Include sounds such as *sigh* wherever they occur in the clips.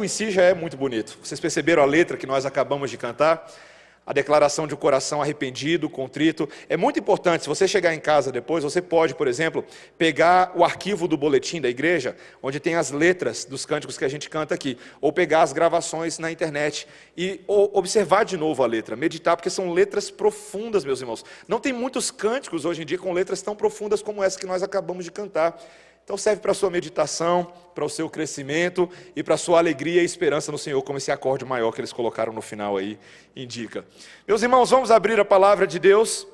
cântico em si já é muito bonito. Vocês perceberam a letra que nós acabamos de cantar? a declaração de um coração arrependido, contrito. É muito importante, se você chegar em casa depois, você pode, por exemplo, pegar o arquivo do boletim da igreja, onde tem as letras dos cânticos que a gente canta aqui, ou pegar as gravações na internet e observar de novo a letra, meditar, porque são letras profundas, meus irmãos. Não tem muitos cânticos hoje em dia com letras tão profundas como essa que nós acabamos de cantar. Então serve para a sua meditação, para o seu crescimento e para a sua alegria e esperança no Senhor, como esse acorde maior que eles colocaram no final aí indica. Meus irmãos, vamos abrir a palavra de Deus.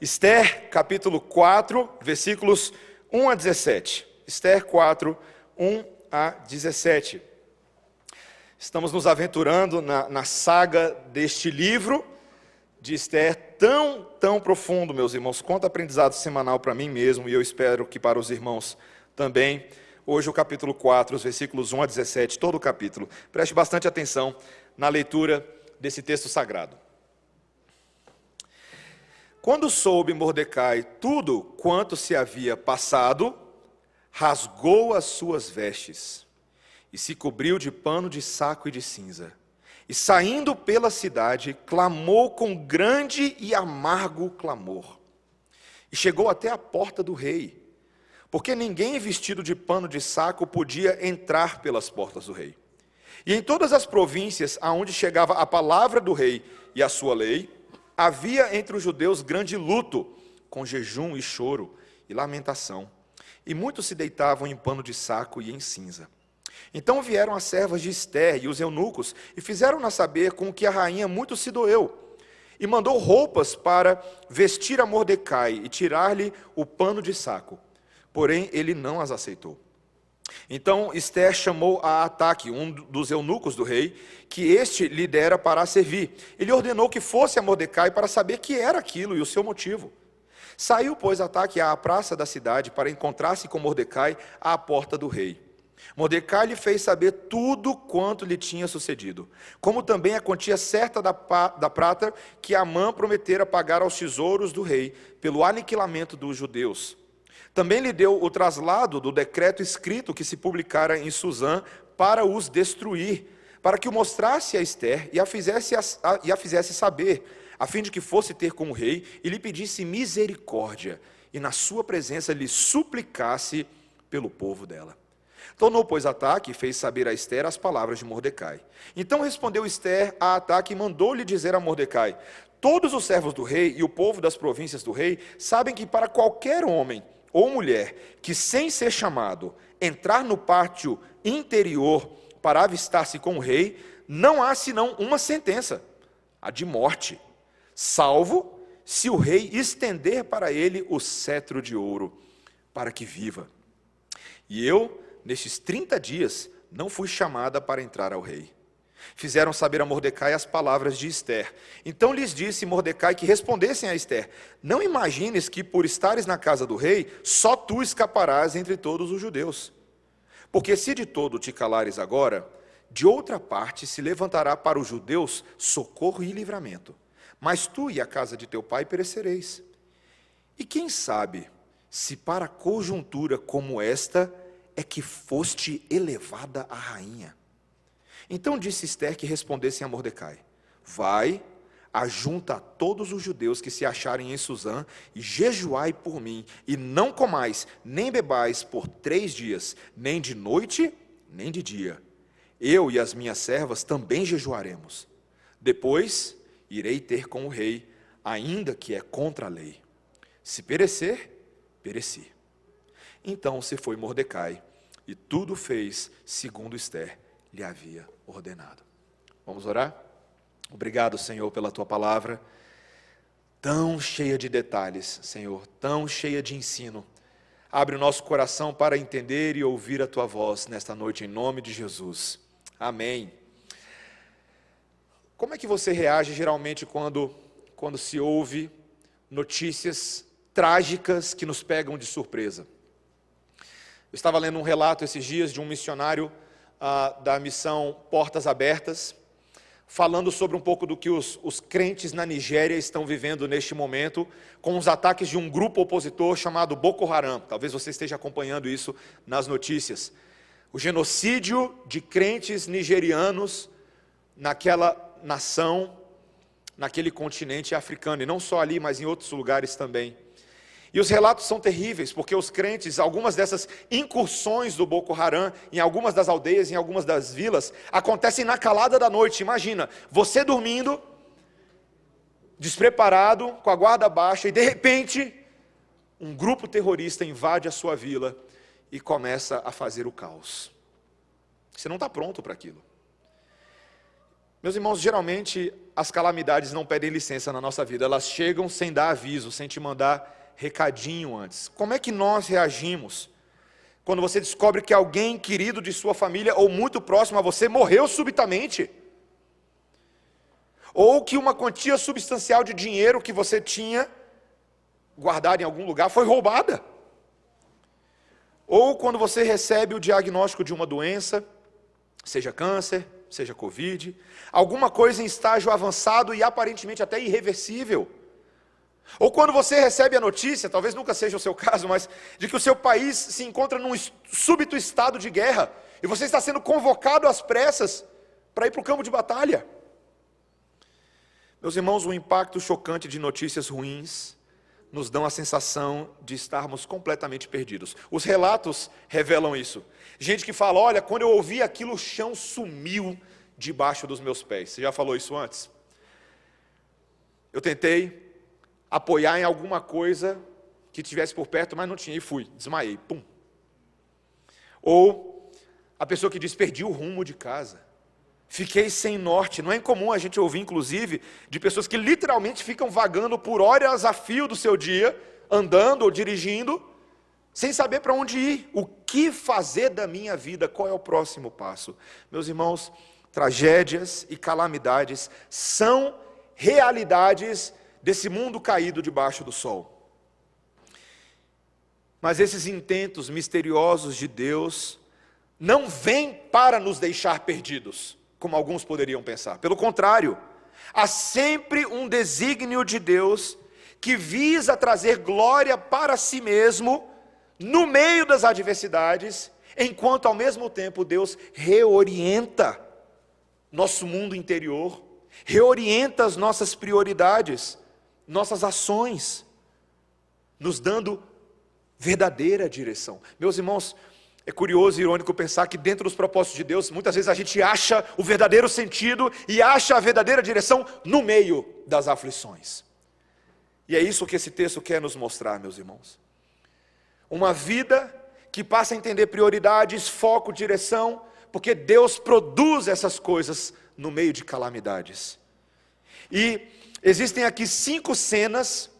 Esther, capítulo 4, versículos 1 a 17. Esther 4, 1 a 17. Estamos nos aventurando na, na saga deste livro de Esther tão, tão profundo, meus irmãos. Quanto aprendizado semanal para mim mesmo, e eu espero que para os irmãos também. Hoje, o capítulo 4, os versículos 1 a 17, todo o capítulo. Preste bastante atenção na leitura desse texto sagrado. Quando soube Mordecai tudo quanto se havia passado, rasgou as suas vestes e se cobriu de pano de saco e de cinza e saindo pela cidade, clamou com grande e amargo clamor. E chegou até a porta do rei, porque ninguém vestido de pano de saco podia entrar pelas portas do rei. E em todas as províncias aonde chegava a palavra do rei e a sua lei, havia entre os judeus grande luto, com jejum e choro e lamentação. E muitos se deitavam em pano de saco e em cinza. Então vieram as servas de Esther e os eunucos e fizeram-na saber com que a rainha muito se doeu. E mandou roupas para vestir a Mordecai e tirar-lhe o pano de saco. Porém, ele não as aceitou. Então Esther chamou a Ataque, um dos eunucos do rei, que este lhe dera para servir. Ele ordenou que fosse a Mordecai para saber que era aquilo e o seu motivo. Saiu, pois, Ataque à praça da cidade para encontrar-se com Mordecai à porta do rei. Mordecai lhe fez saber tudo quanto lhe tinha sucedido, como também a quantia certa da, da prata que Amã prometera pagar aos tesouros do rei pelo aniquilamento dos judeus. Também lhe deu o traslado do decreto escrito que se publicara em Suzã para os destruir, para que o mostrasse a Esther e a fizesse, a, e a fizesse saber, a fim de que fosse ter com o rei e lhe pedisse misericórdia, e na sua presença lhe suplicasse pelo povo dela. Tornou, pois, Ataque e fez saber a Esther as palavras de Mordecai. Então respondeu Esther a Ataque e mandou-lhe dizer a Mordecai: Todos os servos do rei e o povo das províncias do rei sabem que para qualquer homem ou mulher que, sem ser chamado, entrar no pátio interior para avistar-se com o rei, não há senão uma sentença, a de morte, salvo se o rei estender para ele o cetro de ouro, para que viva. E eu nestes 30 dias, não fui chamada para entrar ao rei. Fizeram saber a Mordecai as palavras de Esther. Então lhes disse Mordecai que respondessem a Esther: Não imagines que, por estares na casa do rei, só tu escaparás entre todos os judeus. Porque se de todo te calares agora, de outra parte se levantará para os judeus socorro e livramento. Mas tu e a casa de teu pai perecereis. E quem sabe se para conjuntura como esta é que foste elevada a rainha. Então disse Esther que respondessem a Mordecai: Vai, ajunta a todos os judeus que se acharem em Suzã e jejuai por mim, e não comais nem bebais por três dias, nem de noite, nem de dia. Eu e as minhas servas também jejuaremos. Depois irei ter com o rei, ainda que é contra a lei. Se perecer, pereci. Então se foi Mordecai e tudo fez segundo Esther lhe havia ordenado. Vamos orar? Obrigado, Senhor, pela tua palavra, tão cheia de detalhes, Senhor, tão cheia de ensino. Abre o nosso coração para entender e ouvir a tua voz nesta noite, em nome de Jesus. Amém. Como é que você reage geralmente quando, quando se ouve notícias trágicas que nos pegam de surpresa? Eu estava lendo um relato esses dias de um missionário ah, da missão Portas Abertas, falando sobre um pouco do que os, os crentes na Nigéria estão vivendo neste momento, com os ataques de um grupo opositor chamado Boko Haram. Talvez você esteja acompanhando isso nas notícias. o genocídio de crentes nigerianos naquela nação, naquele continente africano, e não só ali, mas em outros lugares também. E os relatos são terríveis, porque os crentes, algumas dessas incursões do Boko Haram, em algumas das aldeias, em algumas das vilas, acontecem na calada da noite. Imagina, você dormindo, despreparado, com a guarda baixa, e de repente, um grupo terrorista invade a sua vila e começa a fazer o caos. Você não está pronto para aquilo. Meus irmãos, geralmente as calamidades não pedem licença na nossa vida, elas chegam sem dar aviso, sem te mandar recadinho antes. Como é que nós reagimos quando você descobre que alguém querido de sua família ou muito próximo a você morreu subitamente? Ou que uma quantia substancial de dinheiro que você tinha guardado em algum lugar foi roubada? Ou quando você recebe o diagnóstico de uma doença, seja câncer, seja Covid, alguma coisa em estágio avançado e aparentemente até irreversível. Ou quando você recebe a notícia, talvez nunca seja o seu caso, mas de que o seu país se encontra num súbito estado de guerra e você está sendo convocado às pressas para ir para o campo de batalha. Meus irmãos, o impacto chocante de notícias ruins nos dão a sensação de estarmos completamente perdidos. Os relatos revelam isso. Gente que fala: olha, quando eu ouvi aquilo, o chão sumiu debaixo dos meus pés. Você já falou isso antes? Eu tentei, apoiar em alguma coisa que tivesse por perto, mas não tinha, e fui, desmaiei, pum. Ou a pessoa que diz, perdi o rumo de casa, fiquei sem norte. Não é incomum a gente ouvir, inclusive, de pessoas que literalmente ficam vagando por horas a fio do seu dia, andando ou dirigindo, sem saber para onde ir, o que fazer da minha vida, qual é o próximo passo. Meus irmãos, tragédias e calamidades são realidades desse mundo caído debaixo do sol. Mas esses intentos misteriosos de Deus não vêm para nos deixar perdidos, como alguns poderiam pensar. Pelo contrário, há sempre um desígnio de Deus que visa trazer glória para si mesmo no meio das adversidades, enquanto ao mesmo tempo Deus reorienta nosso mundo interior, reorienta as nossas prioridades nossas ações, nos dando verdadeira direção. Meus irmãos, é curioso e irônico pensar que dentro dos propósitos de Deus, muitas vezes a gente acha o verdadeiro sentido e acha a verdadeira direção no meio das aflições. E é isso que esse texto quer nos mostrar, meus irmãos. Uma vida que passa a entender prioridades, foco, direção, porque Deus produz essas coisas no meio de calamidades. E Existem aqui cinco cenas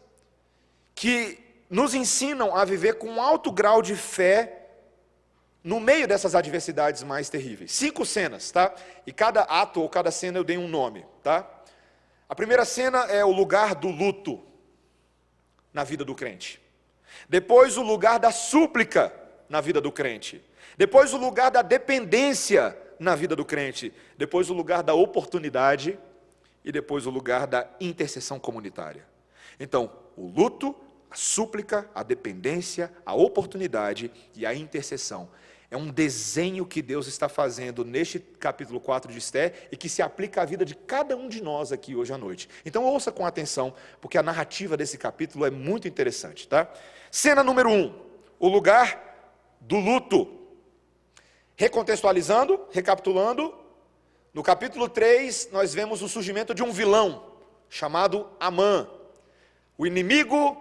que nos ensinam a viver com um alto grau de fé no meio dessas adversidades mais terríveis. Cinco cenas, tá? E cada ato ou cada cena eu dei um nome, tá? A primeira cena é o lugar do luto na vida do crente. Depois o lugar da súplica na vida do crente. Depois o lugar da dependência na vida do crente. Depois o lugar da oportunidade e depois o lugar da intercessão comunitária. Então, o luto, a súplica, a dependência, a oportunidade e a intercessão. É um desenho que Deus está fazendo neste capítulo 4 de Esté e que se aplica à vida de cada um de nós aqui hoje à noite. Então ouça com atenção, porque a narrativa desse capítulo é muito interessante, tá? Cena número 1, um, o lugar do luto. Recontextualizando, recapitulando, no capítulo 3, nós vemos o surgimento de um vilão chamado Amã, o inimigo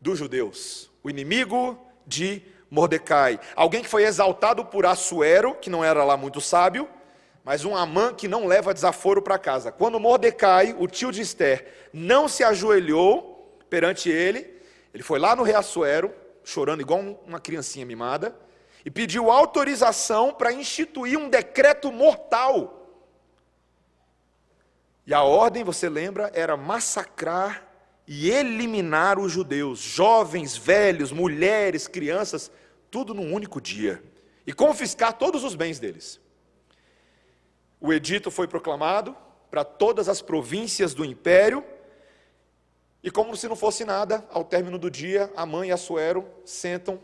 dos judeus, o inimigo de Mordecai. Alguém que foi exaltado por Assuero, que não era lá muito sábio, mas um Amã que não leva desaforo para casa. Quando Mordecai, o tio de Esther, não se ajoelhou perante ele, ele foi lá no rei Assuero, chorando igual uma criancinha mimada, e pediu autorização para instituir um decreto mortal. E a ordem, você lembra, era massacrar e eliminar os judeus, jovens, velhos, mulheres, crianças, tudo num único dia, e confiscar todos os bens deles. O edito foi proclamado para todas as províncias do império, e como se não fosse nada, ao término do dia, a mãe e a Suero sentam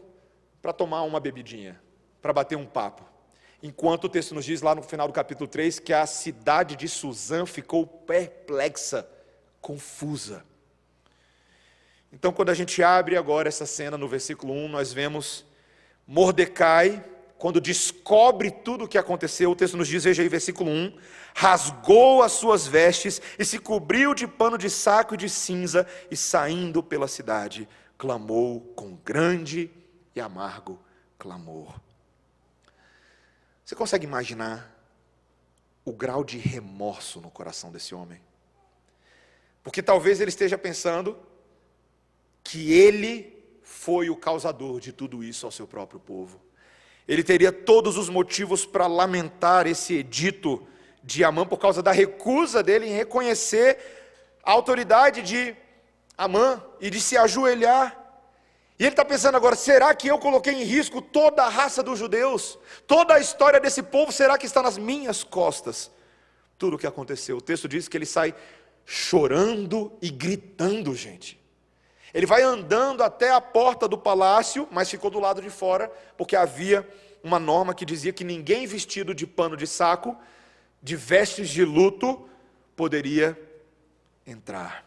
para tomar uma bebidinha. para bater um papo. Enquanto o texto nos diz lá no final do capítulo 3 que a cidade de Suzã ficou perplexa, confusa. Então, quando a gente abre agora essa cena no versículo 1, nós vemos Mordecai, quando descobre tudo o que aconteceu, o texto nos diz, veja aí, versículo 1: rasgou as suas vestes e se cobriu de pano de saco e de cinza, e saindo pela cidade, clamou com grande e amargo clamor. Você consegue imaginar o grau de remorso no coração desse homem? Porque talvez ele esteja pensando que ele foi o causador de tudo isso ao seu próprio povo. Ele teria todos os motivos para lamentar esse edito de Amã por causa da recusa dele em reconhecer a autoridade de Amã e de se ajoelhar. E ele está pensando agora: será que eu coloquei em risco toda a raça dos judeus? Toda a história desse povo, será que está nas minhas costas? Tudo o que aconteceu. O texto diz que ele sai chorando e gritando, gente. Ele vai andando até a porta do palácio, mas ficou do lado de fora, porque havia uma norma que dizia que ninguém vestido de pano de saco, de vestes de luto, poderia entrar.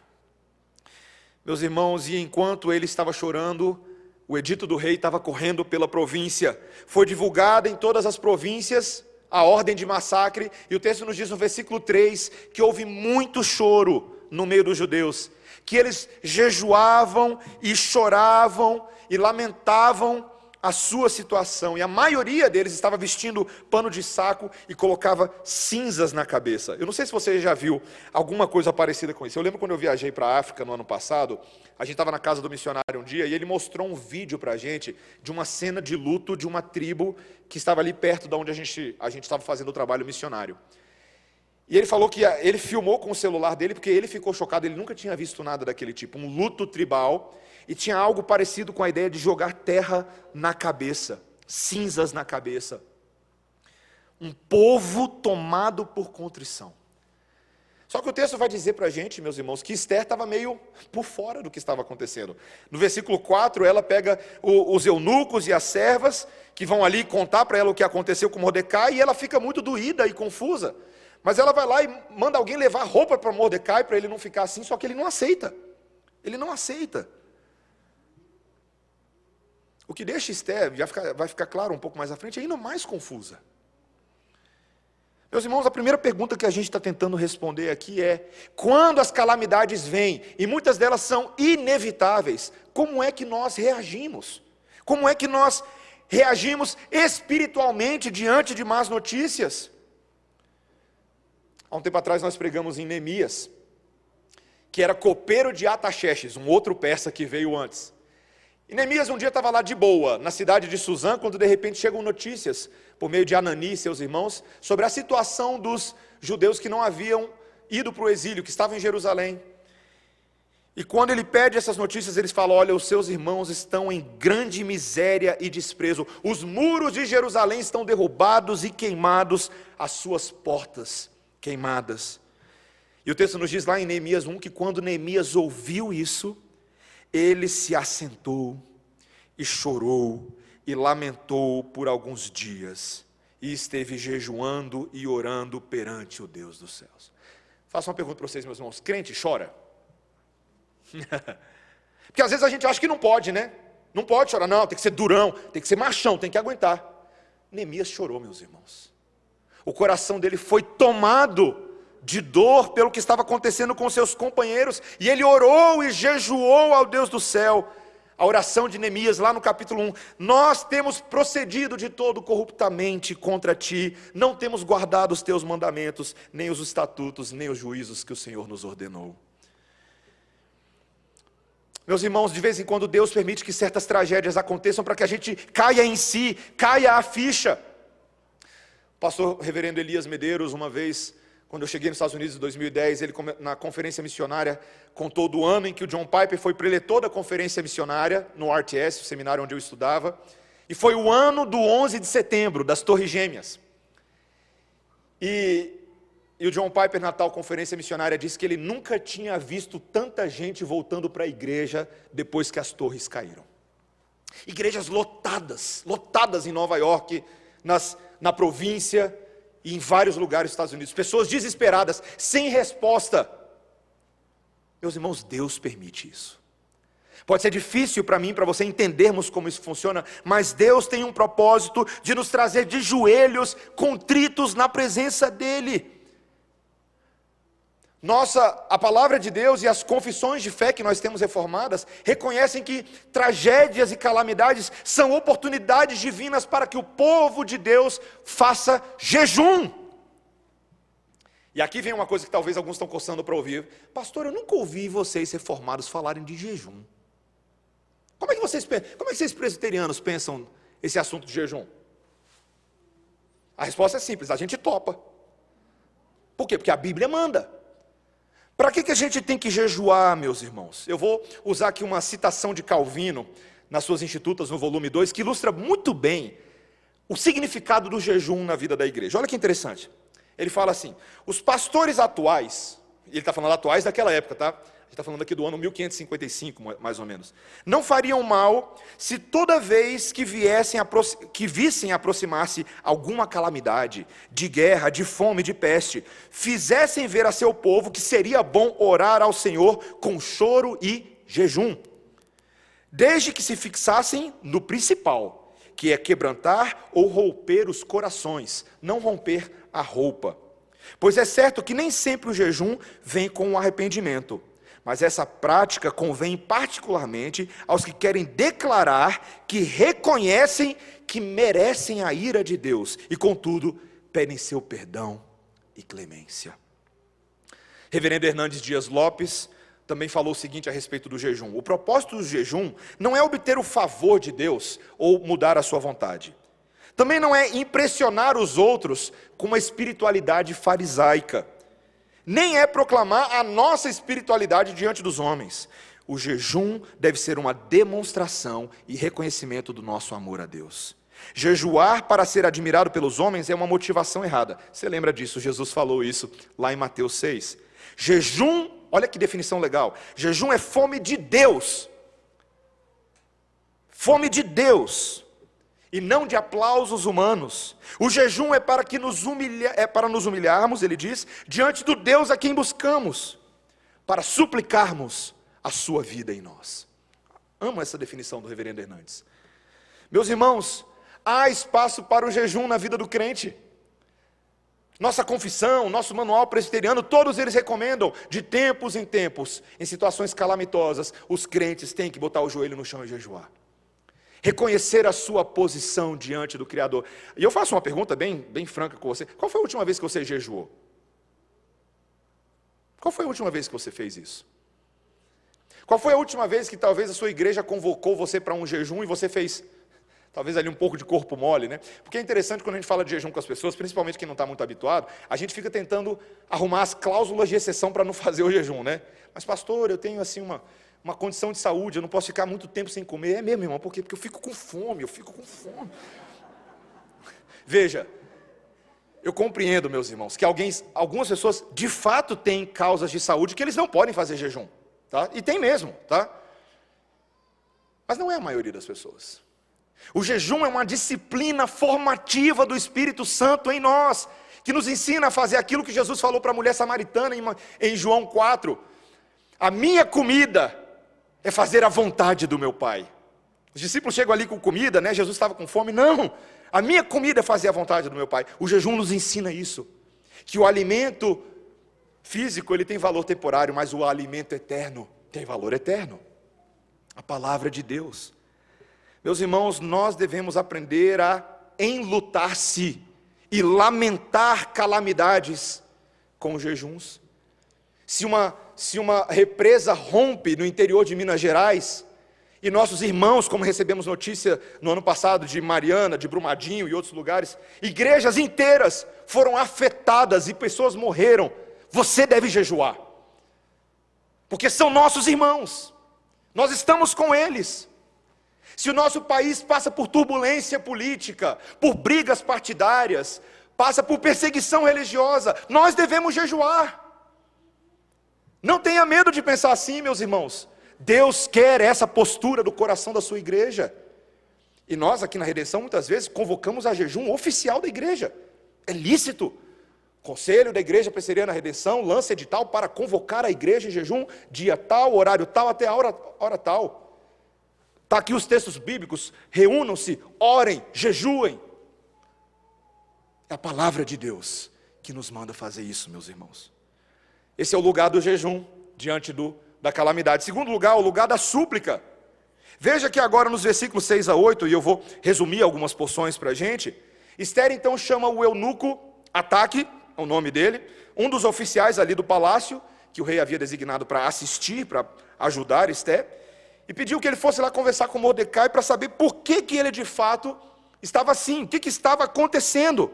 Meus irmãos, e enquanto ele estava chorando, o edito do rei estava correndo pela província. Foi divulgada em todas as províncias a ordem de massacre, e o texto nos diz no versículo 3 que houve muito choro no meio dos judeus que eles jejuavam e choravam e lamentavam a sua situação, e a maioria deles estava vestindo pano de saco e colocava cinzas na cabeça. Eu não sei se você já viu alguma coisa parecida com isso. Eu lembro quando eu viajei para a África no ano passado, a gente estava na casa do missionário um dia e ele mostrou um vídeo para a gente de uma cena de luto de uma tribo que estava ali perto de onde a gente, a gente estava fazendo o trabalho missionário. E ele falou que ele filmou com o celular dele porque ele ficou chocado, ele nunca tinha visto nada daquele tipo, um luto tribal, e tinha algo parecido com a ideia de jogar terra na cabeça, cinzas na cabeça. Um povo tomado por contrição. Só que o texto vai dizer para a gente, meus irmãos, que Esther estava meio por fora do que estava acontecendo. No versículo 4, ela pega o, os eunucos e as servas, que vão ali contar para ela o que aconteceu com Mordecai, e ela fica muito doída e confusa. Mas ela vai lá e manda alguém levar roupa para Mordecai para ele não ficar assim, só que ele não aceita. Ele não aceita. O que deixa Esther, já fica, vai ficar claro um pouco mais à frente, é ainda mais confusa. Meus irmãos, a primeira pergunta que a gente está tentando responder aqui é: quando as calamidades vêm, e muitas delas são inevitáveis, como é que nós reagimos? Como é que nós reagimos espiritualmente diante de más notícias? Há um tempo atrás nós pregamos em Neemias, que era copeiro de Ataxerxes, um outro persa que veio antes. E Neemias um dia estava lá de boa, na cidade de Suzã, quando de repente chegam notícias, por meio de Anani e seus irmãos, sobre a situação dos judeus que não haviam ido para o exílio, que estavam em Jerusalém. E quando ele pede essas notícias, eles falam: Olha, os seus irmãos estão em grande miséria e desprezo, os muros de Jerusalém estão derrubados e queimados, as suas portas queimadas. E o texto nos diz lá em Neemias 1 que quando Neemias ouviu isso, ele se assentou e chorou e lamentou por alguns dias e esteve jejuando e orando perante o Deus dos céus. Faço uma pergunta para vocês, meus irmãos: crente chora? *laughs* Porque às vezes a gente acha que não pode, né? Não pode chorar, não, tem que ser durão, tem que ser machão, tem que aguentar. Neemias chorou, meus irmãos o coração dele foi tomado de dor pelo que estava acontecendo com seus companheiros, e ele orou e jejuou ao Deus do céu. A oração de Neemias, lá no capítulo 1: Nós temos procedido de todo corruptamente contra ti, não temos guardado os teus mandamentos, nem os estatutos, nem os juízos que o Senhor nos ordenou. Meus irmãos, de vez em quando Deus permite que certas tragédias aconteçam para que a gente caia em si, caia a ficha. O pastor reverendo Elias Medeiros, uma vez, quando eu cheguei nos Estados Unidos em 2010, ele na conferência missionária contou do ano em que o John Piper foi preletor da conferência missionária no RTS, o seminário onde eu estudava, e foi o ano do 11 de setembro, das Torres Gêmeas. E, e o John Piper, na tal conferência missionária, disse que ele nunca tinha visto tanta gente voltando para a igreja depois que as torres caíram. Igrejas lotadas, lotadas em Nova York, nas, na província e em vários lugares dos Estados Unidos. Pessoas desesperadas, sem resposta. Meus irmãos, Deus permite isso. Pode ser difícil para mim, para você entendermos como isso funciona, mas Deus tem um propósito de nos trazer de joelhos, contritos na presença dEle. Nossa, a palavra de Deus e as confissões de fé que nós temos reformadas reconhecem que tragédias e calamidades são oportunidades divinas para que o povo de Deus faça jejum. E aqui vem uma coisa que talvez alguns estão coçando para ouvir. Pastor, eu nunca ouvi vocês reformados falarem de jejum. Como é que vocês, como é que vocês presbiterianos pensam esse assunto de jejum? A resposta é simples, a gente topa. Por quê? Porque a Bíblia manda. Para que, que a gente tem que jejuar, meus irmãos? Eu vou usar aqui uma citação de Calvino, nas suas Institutas, no volume 2, que ilustra muito bem o significado do jejum na vida da igreja. Olha que interessante. Ele fala assim: os pastores atuais, ele está falando atuais daquela época, tá? Gente está falando aqui do ano 1555, mais ou menos. Não fariam mal se toda vez que, viessem que vissem aproximar-se alguma calamidade, de guerra, de fome, de peste, fizessem ver a seu povo que seria bom orar ao Senhor com choro e jejum, desde que se fixassem no principal, que é quebrantar ou romper os corações, não romper a roupa. Pois é certo que nem sempre o jejum vem com o arrependimento. Mas essa prática convém particularmente aos que querem declarar que reconhecem que merecem a ira de Deus e, contudo, pedem seu perdão e clemência. Reverendo Hernandes Dias Lopes também falou o seguinte a respeito do jejum: o propósito do jejum não é obter o favor de Deus ou mudar a sua vontade. Também não é impressionar os outros com uma espiritualidade farisaica nem é proclamar a nossa espiritualidade diante dos homens. O jejum deve ser uma demonstração e reconhecimento do nosso amor a Deus. Jejuar para ser admirado pelos homens é uma motivação errada. Você lembra disso? Jesus falou isso lá em Mateus 6. Jejum, olha que definição legal. Jejum é fome de Deus. Fome de Deus e não de aplausos humanos. O jejum é para que nos humilha, é para nos humilharmos, ele diz, diante do Deus a quem buscamos, para suplicarmos a sua vida em nós. Amo essa definição do reverendo Hernandes. Meus irmãos, há espaço para o jejum na vida do crente. Nossa confissão, nosso manual presbiteriano, todos eles recomendam, de tempos em tempos, em situações calamitosas, os crentes têm que botar o joelho no chão e jejuar reconhecer a sua posição diante do Criador. E eu faço uma pergunta bem, bem franca com você: qual foi a última vez que você jejuou? Qual foi a última vez que você fez isso? Qual foi a última vez que talvez a sua igreja convocou você para um jejum e você fez, talvez ali um pouco de corpo mole, né? Porque é interessante quando a gente fala de jejum com as pessoas, principalmente quem não está muito habituado, a gente fica tentando arrumar as cláusulas de exceção para não *laughs* fazer o jejum, né? Mas pastor, eu tenho assim uma, uma condição de saúde, eu não posso ficar muito tempo sem comer. É mesmo, irmão, por quê? Porque eu fico com fome, eu fico com fome. Veja, eu compreendo, meus irmãos, que alguém, algumas pessoas de fato têm causas de saúde que eles não podem fazer jejum, tá? E tem mesmo, tá? Mas não é a maioria das pessoas. O jejum é uma disciplina formativa do Espírito Santo em nós, que nos ensina a fazer aquilo que Jesus falou para a mulher samaritana em, em João 4. A minha comida é fazer a vontade do meu Pai. Os discípulos chegam ali com comida, né? Jesus estava com fome. Não, a minha comida é fazer a vontade do meu Pai. O jejum nos ensina isso. Que o alimento físico ele tem valor temporário, mas o alimento eterno tem valor eterno. A palavra de Deus. Meus irmãos, nós devemos aprender a enlutar-se e lamentar calamidades com jejuns. Se uma se uma represa rompe no interior de Minas Gerais, e nossos irmãos, como recebemos notícia no ano passado de Mariana, de Brumadinho e outros lugares, igrejas inteiras foram afetadas e pessoas morreram. Você deve jejuar, porque são nossos irmãos, nós estamos com eles. Se o nosso país passa por turbulência política, por brigas partidárias, passa por perseguição religiosa, nós devemos jejuar. Não tenha medo de pensar assim, meus irmãos. Deus quer essa postura do coração da sua igreja. E nós aqui na redenção muitas vezes convocamos a jejum oficial da igreja. É lícito. Conselho da Igreja Presbiteriana Redenção lança edital para convocar a igreja em jejum, dia tal, horário tal, até a hora, hora tal. Está aqui os textos bíblicos, reúnam-se, orem, jejuem. É a palavra de Deus que nos manda fazer isso, meus irmãos. Esse é o lugar do jejum diante do, da calamidade. Segundo lugar, o lugar da súplica. Veja que agora nos versículos 6 a 8, e eu vou resumir algumas porções para a gente. Esther então chama o eunuco Ataque, é o nome dele, um dos oficiais ali do palácio, que o rei havia designado para assistir, para ajudar Esther, e pediu que ele fosse lá conversar com Mordecai para saber por que, que ele de fato estava assim, o que, que estava acontecendo.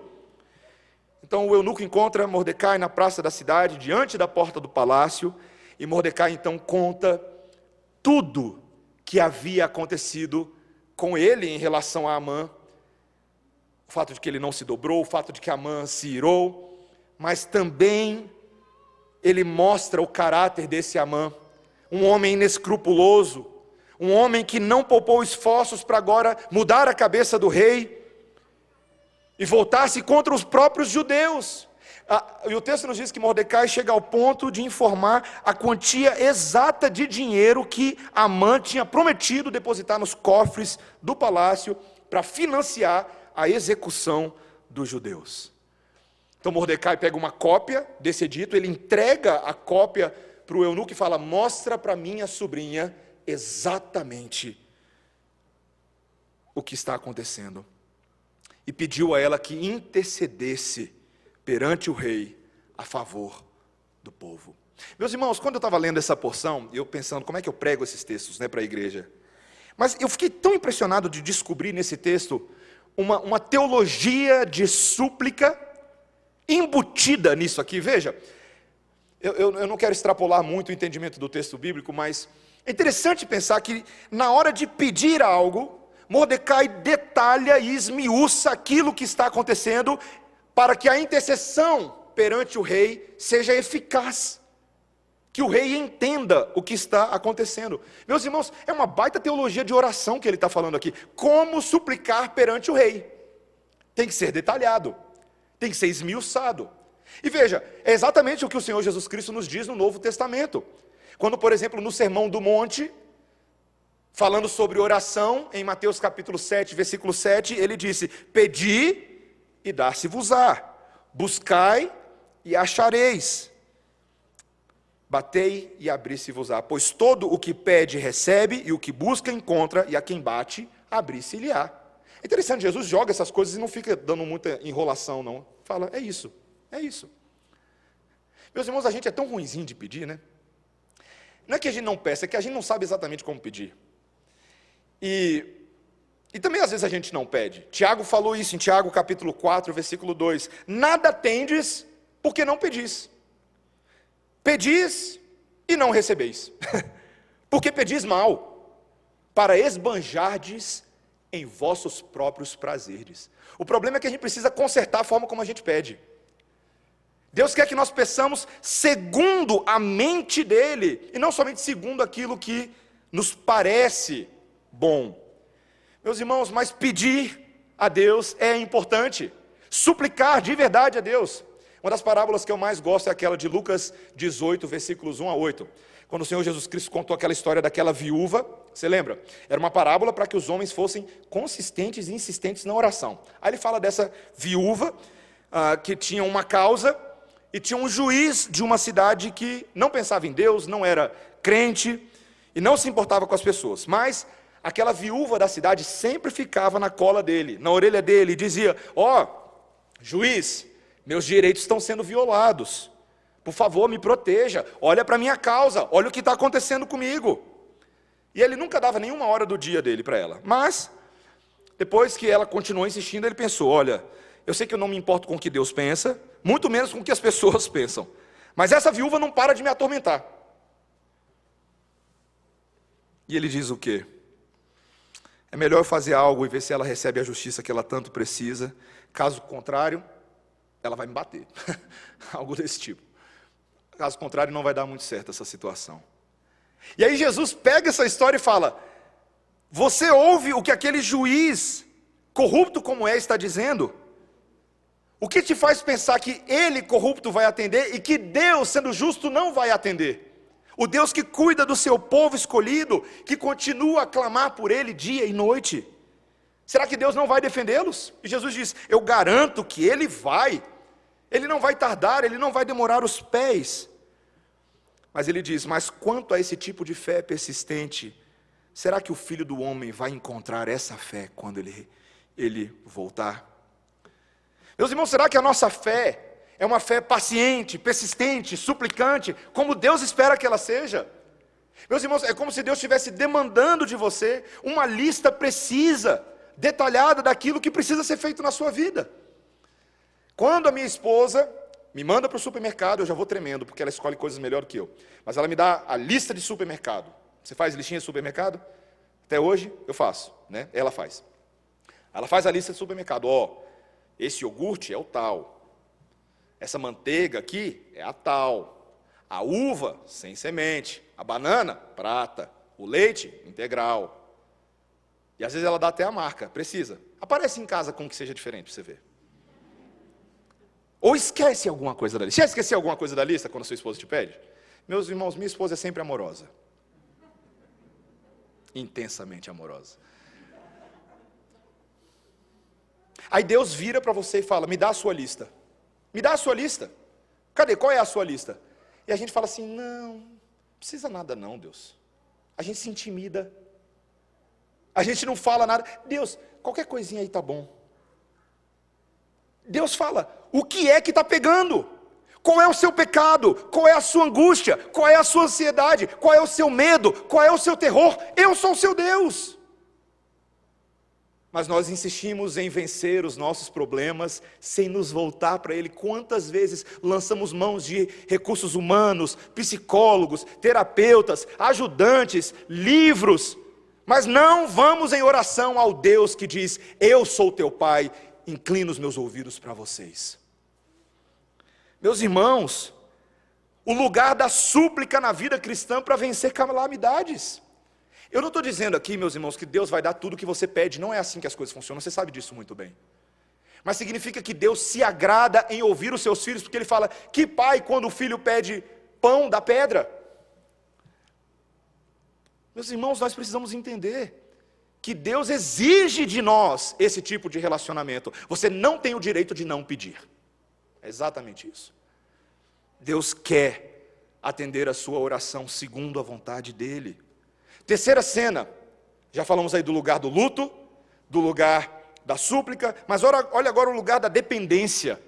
Então o eunuco encontra Mordecai na praça da cidade, diante da porta do palácio, e Mordecai então conta tudo que havia acontecido com ele em relação a Amã, o fato de que ele não se dobrou, o fato de que Amã se irou, mas também ele mostra o caráter desse Amã, um homem inescrupuloso, um homem que não poupou esforços para agora mudar a cabeça do rei e voltar-se contra os próprios judeus. Ah, e o texto nos diz que Mordecai chega ao ponto de informar a quantia exata de dinheiro que Amã tinha prometido depositar nos cofres do palácio para financiar a execução dos judeus. Então Mordecai pega uma cópia desse edito, ele entrega a cópia para o eunuco e fala: Mostra para minha sobrinha exatamente o que está acontecendo. E pediu a ela que intercedesse perante o rei a favor do povo. Meus irmãos, quando eu estava lendo essa porção, eu pensando como é que eu prego esses textos né, para a igreja, mas eu fiquei tão impressionado de descobrir nesse texto uma, uma teologia de súplica embutida nisso aqui. Veja, eu, eu, eu não quero extrapolar muito o entendimento do texto bíblico, mas é interessante pensar que na hora de pedir algo, Mordecai detalha e esmiuça aquilo que está acontecendo para que a intercessão perante o rei seja eficaz. Que o rei entenda o que está acontecendo. Meus irmãos, é uma baita teologia de oração que ele está falando aqui. Como suplicar perante o rei? Tem que ser detalhado, tem que ser esmiuçado. E veja, é exatamente o que o Senhor Jesus Cristo nos diz no Novo Testamento. Quando, por exemplo, no Sermão do Monte, falando sobre oração, em Mateus capítulo 7, versículo 7, ele disse: Pedi e dar-se-vos-á. Buscai e achareis. Batei e abri-se-vos-á. Pois todo o que pede recebe, e o que busca encontra, e a quem bate, abri-se-lhe-á. É interessante, Jesus joga essas coisas e não fica dando muita enrolação, não. Fala, é isso, é isso. Meus irmãos, a gente é tão ruimzinho de pedir, né? Não é que a gente não peça, é que a gente não sabe exatamente como pedir. E e também às vezes a gente não pede. Tiago falou isso em Tiago capítulo 4, versículo 2. Nada tendes porque não pedis. Pedis e não recebeis. *laughs* porque pedis mal, para esbanjardes em vossos próprios prazeres. O problema é que a gente precisa consertar a forma como a gente pede. Deus quer que nós peçamos segundo a mente dele, e não somente segundo aquilo que nos parece bom. Meus irmãos, mas pedir a Deus é importante. Suplicar de verdade a Deus. Uma das parábolas que eu mais gosto é aquela de Lucas 18, versículos 1 a 8. Quando o Senhor Jesus Cristo contou aquela história daquela viúva, você lembra? Era uma parábola para que os homens fossem consistentes e insistentes na oração. Aí ele fala dessa viúva ah, que tinha uma causa e tinha um juiz de uma cidade que não pensava em Deus, não era crente e não se importava com as pessoas, mas aquela viúva da cidade sempre ficava na cola dele, na orelha dele, e dizia: Ó, oh, juiz, meus direitos estão sendo violados. Por favor, me proteja. Olha para minha causa. Olha o que está acontecendo comigo. E ele nunca dava nenhuma hora do dia dele para ela. Mas, depois que ela continuou insistindo, ele pensou: Olha, eu sei que eu não me importo com o que Deus pensa, muito menos com o que as *laughs* pessoas pensam. Mas essa viúva não para de me atormentar. E ele diz o quê? É melhor fazer algo e ver se ela recebe a justiça que ela tanto precisa. Caso contrário, ela vai me bater. *laughs* algo desse tipo. Caso contrário, não vai dar muito certo essa situação. E aí Jesus pega essa história e fala: Você ouve o que aquele juiz, corrupto como é, está dizendo? O que te faz pensar que ele, corrupto, vai atender e que Deus, sendo justo, não vai atender? O Deus que cuida do seu povo escolhido, que continua a clamar por ele dia e noite. Será que Deus não vai defendê-los? E Jesus diz: Eu garanto que ele vai. Ele não vai tardar, ele não vai demorar os pés. Mas ele diz: Mas quanto a esse tipo de fé persistente, será que o filho do homem vai encontrar essa fé quando ele, ele voltar? Meus irmãos, será que a nossa fé é uma fé paciente, persistente, suplicante, como Deus espera que ela seja. Meus irmãos, é como se Deus estivesse demandando de você uma lista precisa, detalhada daquilo que precisa ser feito na sua vida. Quando a minha esposa me manda para o supermercado, eu já vou tremendo, porque ela escolhe coisas melhor do que eu. Mas ela me dá a lista de supermercado. Você faz listinha de supermercado? Até hoje eu faço, né? Ela faz. Ela faz a lista de supermercado. Ó, oh, esse iogurte é o tal. Essa manteiga aqui é a tal. A uva, sem semente. A banana, prata. O leite, integral. E às vezes ela dá até a marca, precisa. Aparece em casa com que seja diferente para você ver. Ou esquece alguma coisa da lista. Já esqueceu alguma coisa da lista quando a sua esposa te pede? Meus irmãos, minha esposa é sempre amorosa. Intensamente amorosa. Aí Deus vira para você e fala: Me dá a sua lista. Me dá a sua lista. Cadê? Qual é a sua lista? E a gente fala assim: não, não precisa nada, não, Deus. A gente se intimida. A gente não fala nada. Deus, qualquer coisinha aí tá bom. Deus fala: o que é que está pegando? Qual é o seu pecado? Qual é a sua angústia? Qual é a sua ansiedade? Qual é o seu medo? Qual é o seu terror? Eu sou o seu Deus mas nós insistimos em vencer os nossos problemas sem nos voltar para Ele. Quantas vezes lançamos mãos de recursos humanos, psicólogos, terapeutas, ajudantes, livros, mas não vamos em oração ao Deus que diz: Eu sou teu Pai, inclino os meus ouvidos para vocês. Meus irmãos, o lugar da súplica na vida cristã para vencer calamidades. Eu não estou dizendo aqui, meus irmãos, que Deus vai dar tudo o que você pede, não é assim que as coisas funcionam, você sabe disso muito bem. Mas significa que Deus se agrada em ouvir os seus filhos, porque Ele fala: que pai, quando o filho pede pão, dá pedra? Meus irmãos, nós precisamos entender que Deus exige de nós esse tipo de relacionamento. Você não tem o direito de não pedir. É exatamente isso. Deus quer atender a sua oração segundo a vontade dEle. Terceira cena, já falamos aí do lugar do luto, do lugar da súplica, mas olha, agora o lugar da dependência.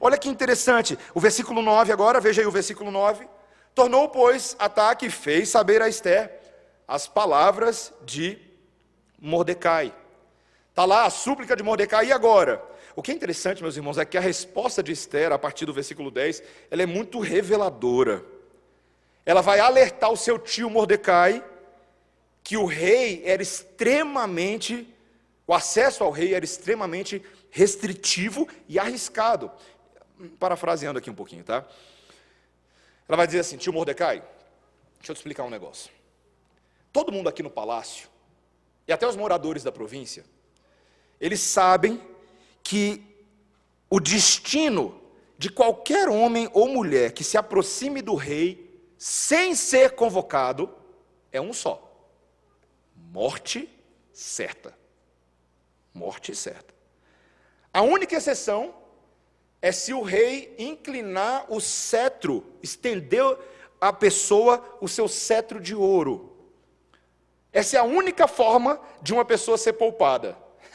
Olha que interessante, o versículo 9 agora, veja aí o versículo 9. Tornou, pois, Ataque e fez saber a Esther as palavras de Mordecai. Está lá a súplica de Mordecai, e agora? O que é interessante, meus irmãos, é que a resposta de Esther, a partir do versículo 10, ela é muito reveladora. Ela vai alertar o seu tio Mordecai que o rei era extremamente, o acesso ao rei era extremamente restritivo e arriscado. Parafraseando aqui um pouquinho, tá? Ela vai dizer assim: tio Mordecai, deixa eu te explicar um negócio. Todo mundo aqui no palácio, e até os moradores da província, eles sabem que o destino de qualquer homem ou mulher que se aproxime do rei sem ser convocado é um só morte certa. Morte certa. A única exceção é se o rei inclinar o cetro, estender a pessoa o seu cetro de ouro. Essa é a única forma de uma pessoa ser poupada. *laughs*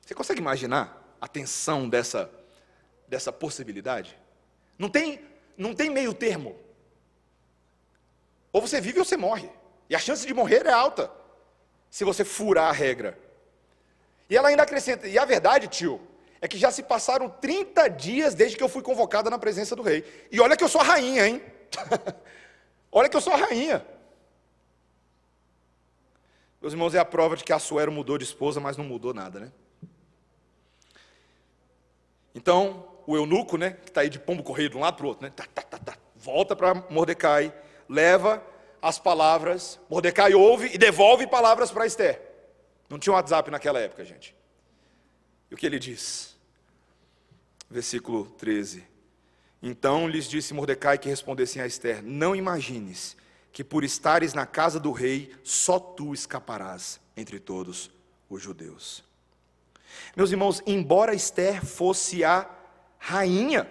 Você consegue imaginar a tensão dessa, dessa possibilidade? Não tem, não tem meio termo. Ou você vive ou você morre. E a chance de morrer é alta, se você furar a regra. E ela ainda acrescenta, e a verdade, tio, é que já se passaram 30 dias desde que eu fui convocada na presença do rei. E olha que eu sou a rainha, hein? *laughs* olha que eu sou a rainha. Meus irmãos, é a prova de que Assuero mudou de esposa, mas não mudou nada, né? Então, o eunuco, né, que está aí de pombo correio de um lado para o outro, né, tá, tá, tá, tá, volta para Mordecai, leva as palavras, Mordecai ouve e devolve palavras para Esther. Não tinha WhatsApp naquela época, gente. E o que ele diz? Versículo 13. Então lhes disse Mordecai que respondessem a Esther: Não imagines que por estares na casa do rei, só tu escaparás entre todos os judeus. Meus irmãos, embora Esther fosse a rainha,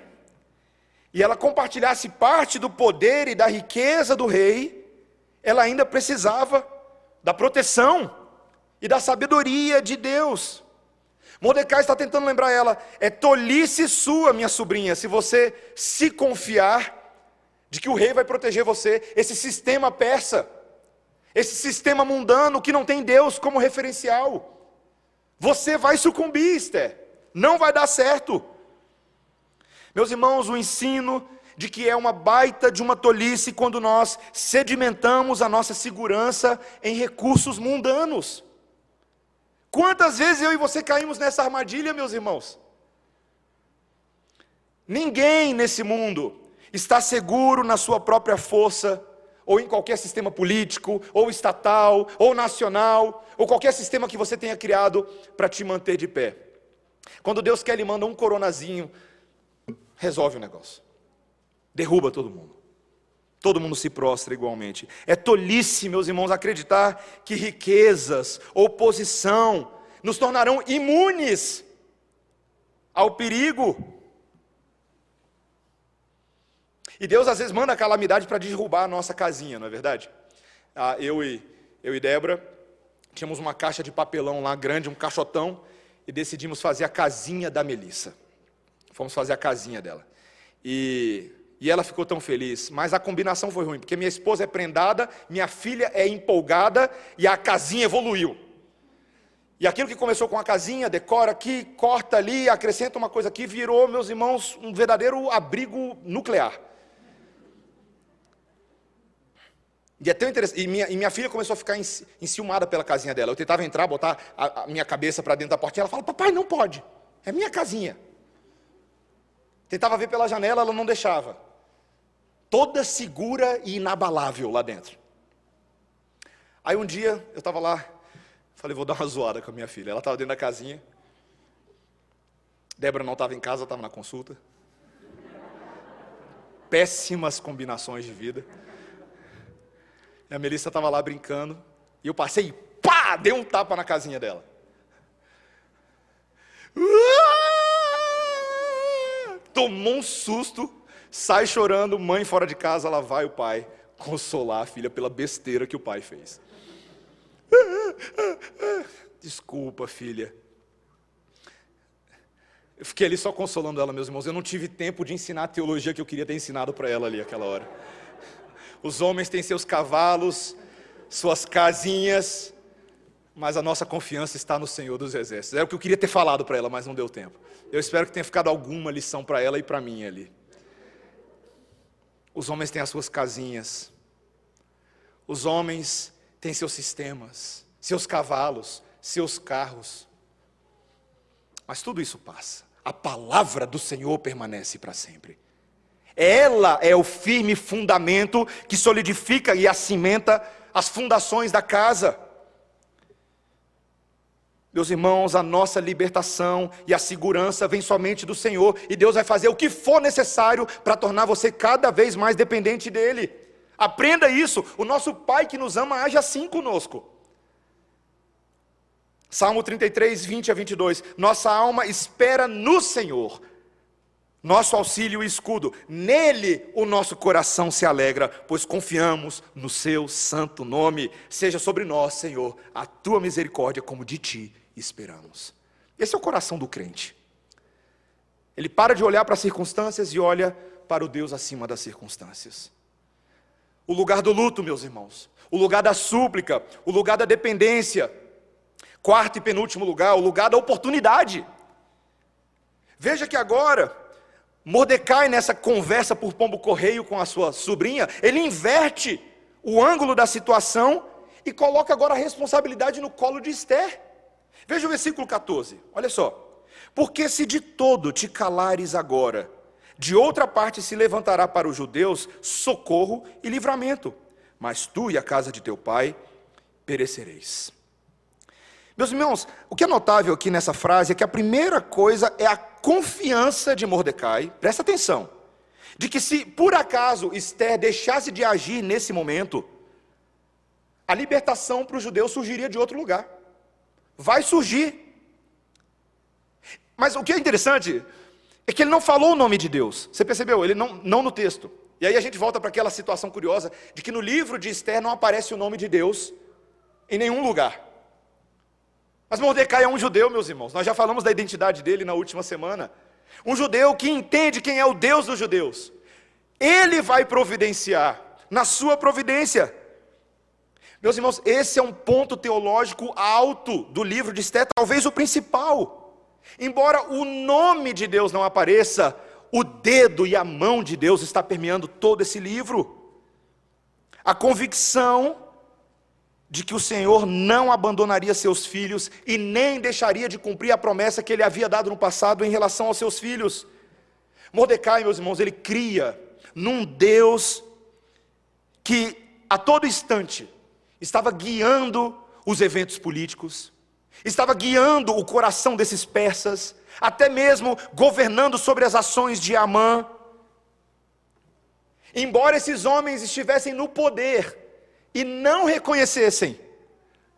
e ela compartilhasse parte do poder e da riqueza do rei, ela ainda precisava da proteção e da sabedoria de Deus. Mordecai está tentando lembrar ela: é tolice sua, minha sobrinha, se você se confiar de que o rei vai proteger você, esse sistema persa, esse sistema mundano que não tem Deus como referencial. Você vai sucumbir, Esther, não vai dar certo. Meus irmãos, o ensino de que é uma baita de uma tolice quando nós sedimentamos a nossa segurança em recursos mundanos. Quantas vezes eu e você caímos nessa armadilha, meus irmãos? Ninguém nesse mundo está seguro na sua própria força, ou em qualquer sistema político, ou estatal, ou nacional, ou qualquer sistema que você tenha criado para te manter de pé. Quando Deus quer, Ele manda um coronazinho, resolve o negócio, derruba todo mundo. Todo mundo se prostra igualmente. É tolice, meus irmãos, acreditar que riquezas ou posição nos tornarão imunes ao perigo. E Deus às vezes manda a calamidade para derrubar a nossa casinha, não é verdade? Ah, eu, e, eu e Débora tínhamos uma caixa de papelão lá grande, um caixotão, e decidimos fazer a casinha da Melissa. Fomos fazer a casinha dela. E e ela ficou tão feliz, mas a combinação foi ruim, porque minha esposa é prendada, minha filha é empolgada e a casinha evoluiu. E aquilo que começou com a casinha, decora aqui, corta ali, acrescenta uma coisa aqui, virou, meus irmãos, um verdadeiro abrigo nuclear. E é tão interessante. E minha, e minha filha começou a ficar enciumada pela casinha dela. Eu tentava entrar, botar a, a minha cabeça para dentro da portinha. Ela fala: Papai, não pode. É minha casinha. Tentava ver pela janela, ela não deixava toda segura e inabalável lá dentro. Aí um dia eu estava lá, falei, vou dar uma zoada com a minha filha. Ela estava dentro da casinha. Débora não estava em casa, estava na consulta. Péssimas combinações de vida. E a Melissa estava lá brincando. E eu passei e pá, dei um tapa na casinha dela. Tomou um susto sai chorando, mãe fora de casa, lá vai o pai consolar a filha pela besteira que o pai fez. Desculpa, filha. Eu fiquei ali só consolando ela, meus irmãos. Eu não tive tempo de ensinar a teologia que eu queria ter ensinado para ela ali aquela hora. Os homens têm seus cavalos, suas casinhas, mas a nossa confiança está no Senhor dos Exércitos. Era o que eu queria ter falado para ela, mas não deu tempo. Eu espero que tenha ficado alguma lição para ela e para mim ali. Os homens têm as suas casinhas. Os homens têm seus sistemas, seus cavalos, seus carros. Mas tudo isso passa. A palavra do Senhor permanece para sempre. Ela é o firme fundamento que solidifica e acimenta as fundações da casa. Meus irmãos, a nossa libertação e a segurança vem somente do Senhor, e Deus vai fazer o que for necessário para tornar você cada vez mais dependente dEle. Aprenda isso, o nosso Pai que nos ama age assim conosco. Salmo 33, 20 a 22. Nossa alma espera no Senhor, nosso auxílio e escudo. Nele o nosso coração se alegra, pois confiamos no seu santo nome. Seja sobre nós, Senhor, a tua misericórdia como de ti esperamos. Esse é o coração do crente. Ele para de olhar para as circunstâncias e olha para o Deus acima das circunstâncias. O lugar do luto, meus irmãos, o lugar da súplica, o lugar da dependência. Quarto e penúltimo lugar, o lugar da oportunidade. Veja que agora, Mordecai, nessa conversa por pombo correio com a sua sobrinha, ele inverte o ângulo da situação e coloca agora a responsabilidade no colo de Esther. Veja o versículo 14, olha só. Porque se de todo te calares agora, de outra parte se levantará para os judeus socorro e livramento, mas tu e a casa de teu pai perecereis. Meus irmãos, o que é notável aqui nessa frase é que a primeira coisa é a confiança de Mordecai, presta atenção, de que se por acaso Esther deixasse de agir nesse momento, a libertação para os judeus surgiria de outro lugar. Vai surgir. Mas o que é interessante é que ele não falou o nome de Deus. Você percebeu? Ele não, não no texto. E aí a gente volta para aquela situação curiosa de que no livro de Esther não aparece o nome de Deus em nenhum lugar. Mas Mordecai é um judeu, meus irmãos. Nós já falamos da identidade dele na última semana. Um judeu que entende quem é o Deus dos judeus. Ele vai providenciar, na sua providência. Meus irmãos, esse é um ponto teológico alto do livro de Esther, talvez o principal. Embora o nome de Deus não apareça, o dedo e a mão de Deus está permeando todo esse livro. A convicção de que o Senhor não abandonaria seus filhos e nem deixaria de cumprir a promessa que ele havia dado no passado em relação aos seus filhos. Mordecai, meus irmãos, ele cria num Deus que a todo instante estava guiando os eventos políticos, estava guiando o coração desses persas, até mesmo governando sobre as ações de Amã. Embora esses homens estivessem no poder e não reconhecessem,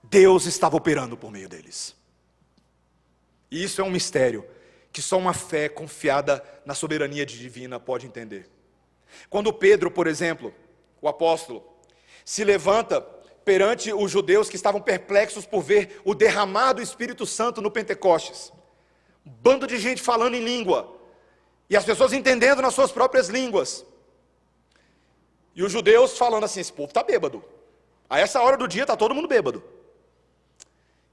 Deus estava operando por meio deles. E isso é um mistério que só uma fé confiada na soberania divina pode entender. Quando Pedro, por exemplo, o apóstolo, se levanta perante os judeus que estavam perplexos por ver o derramar do Espírito Santo no Pentecostes. Um bando de gente falando em língua, e as pessoas entendendo nas suas próprias línguas. E os judeus falando assim: esse povo está bêbado. A essa hora do dia está todo mundo bêbado.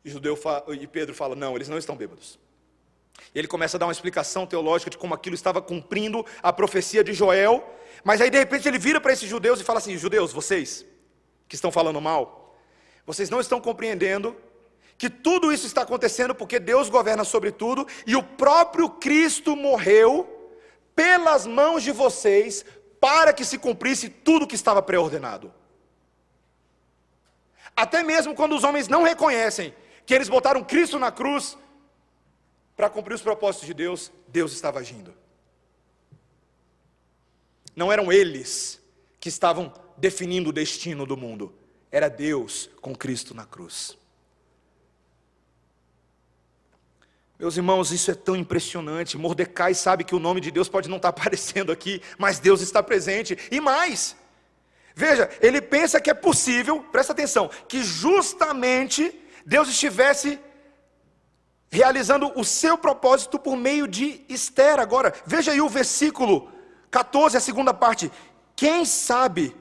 E, judeu e Pedro fala: não, eles não estão bêbados. Ele começa a dar uma explicação teológica de como aquilo estava cumprindo a profecia de Joel. Mas aí de repente ele vira para esses judeus e fala assim: judeus, vocês, que estão falando mal, vocês não estão compreendendo que tudo isso está acontecendo porque Deus governa sobre tudo e o próprio Cristo morreu pelas mãos de vocês para que se cumprisse tudo que estava pré-ordenado. Até mesmo quando os homens não reconhecem que eles botaram Cristo na cruz para cumprir os propósitos de Deus, Deus estava agindo. Não eram eles que estavam definindo o destino do mundo. Era Deus com Cristo na cruz. Meus irmãos, isso é tão impressionante. Mordecai sabe que o nome de Deus pode não estar *laughs* aparecendo aqui, mas Deus está presente. E mais, veja, ele pensa que é possível, presta atenção, que justamente Deus estivesse realizando o seu propósito por meio de Esther. Agora, veja aí o versículo 14, a segunda parte. Quem sabe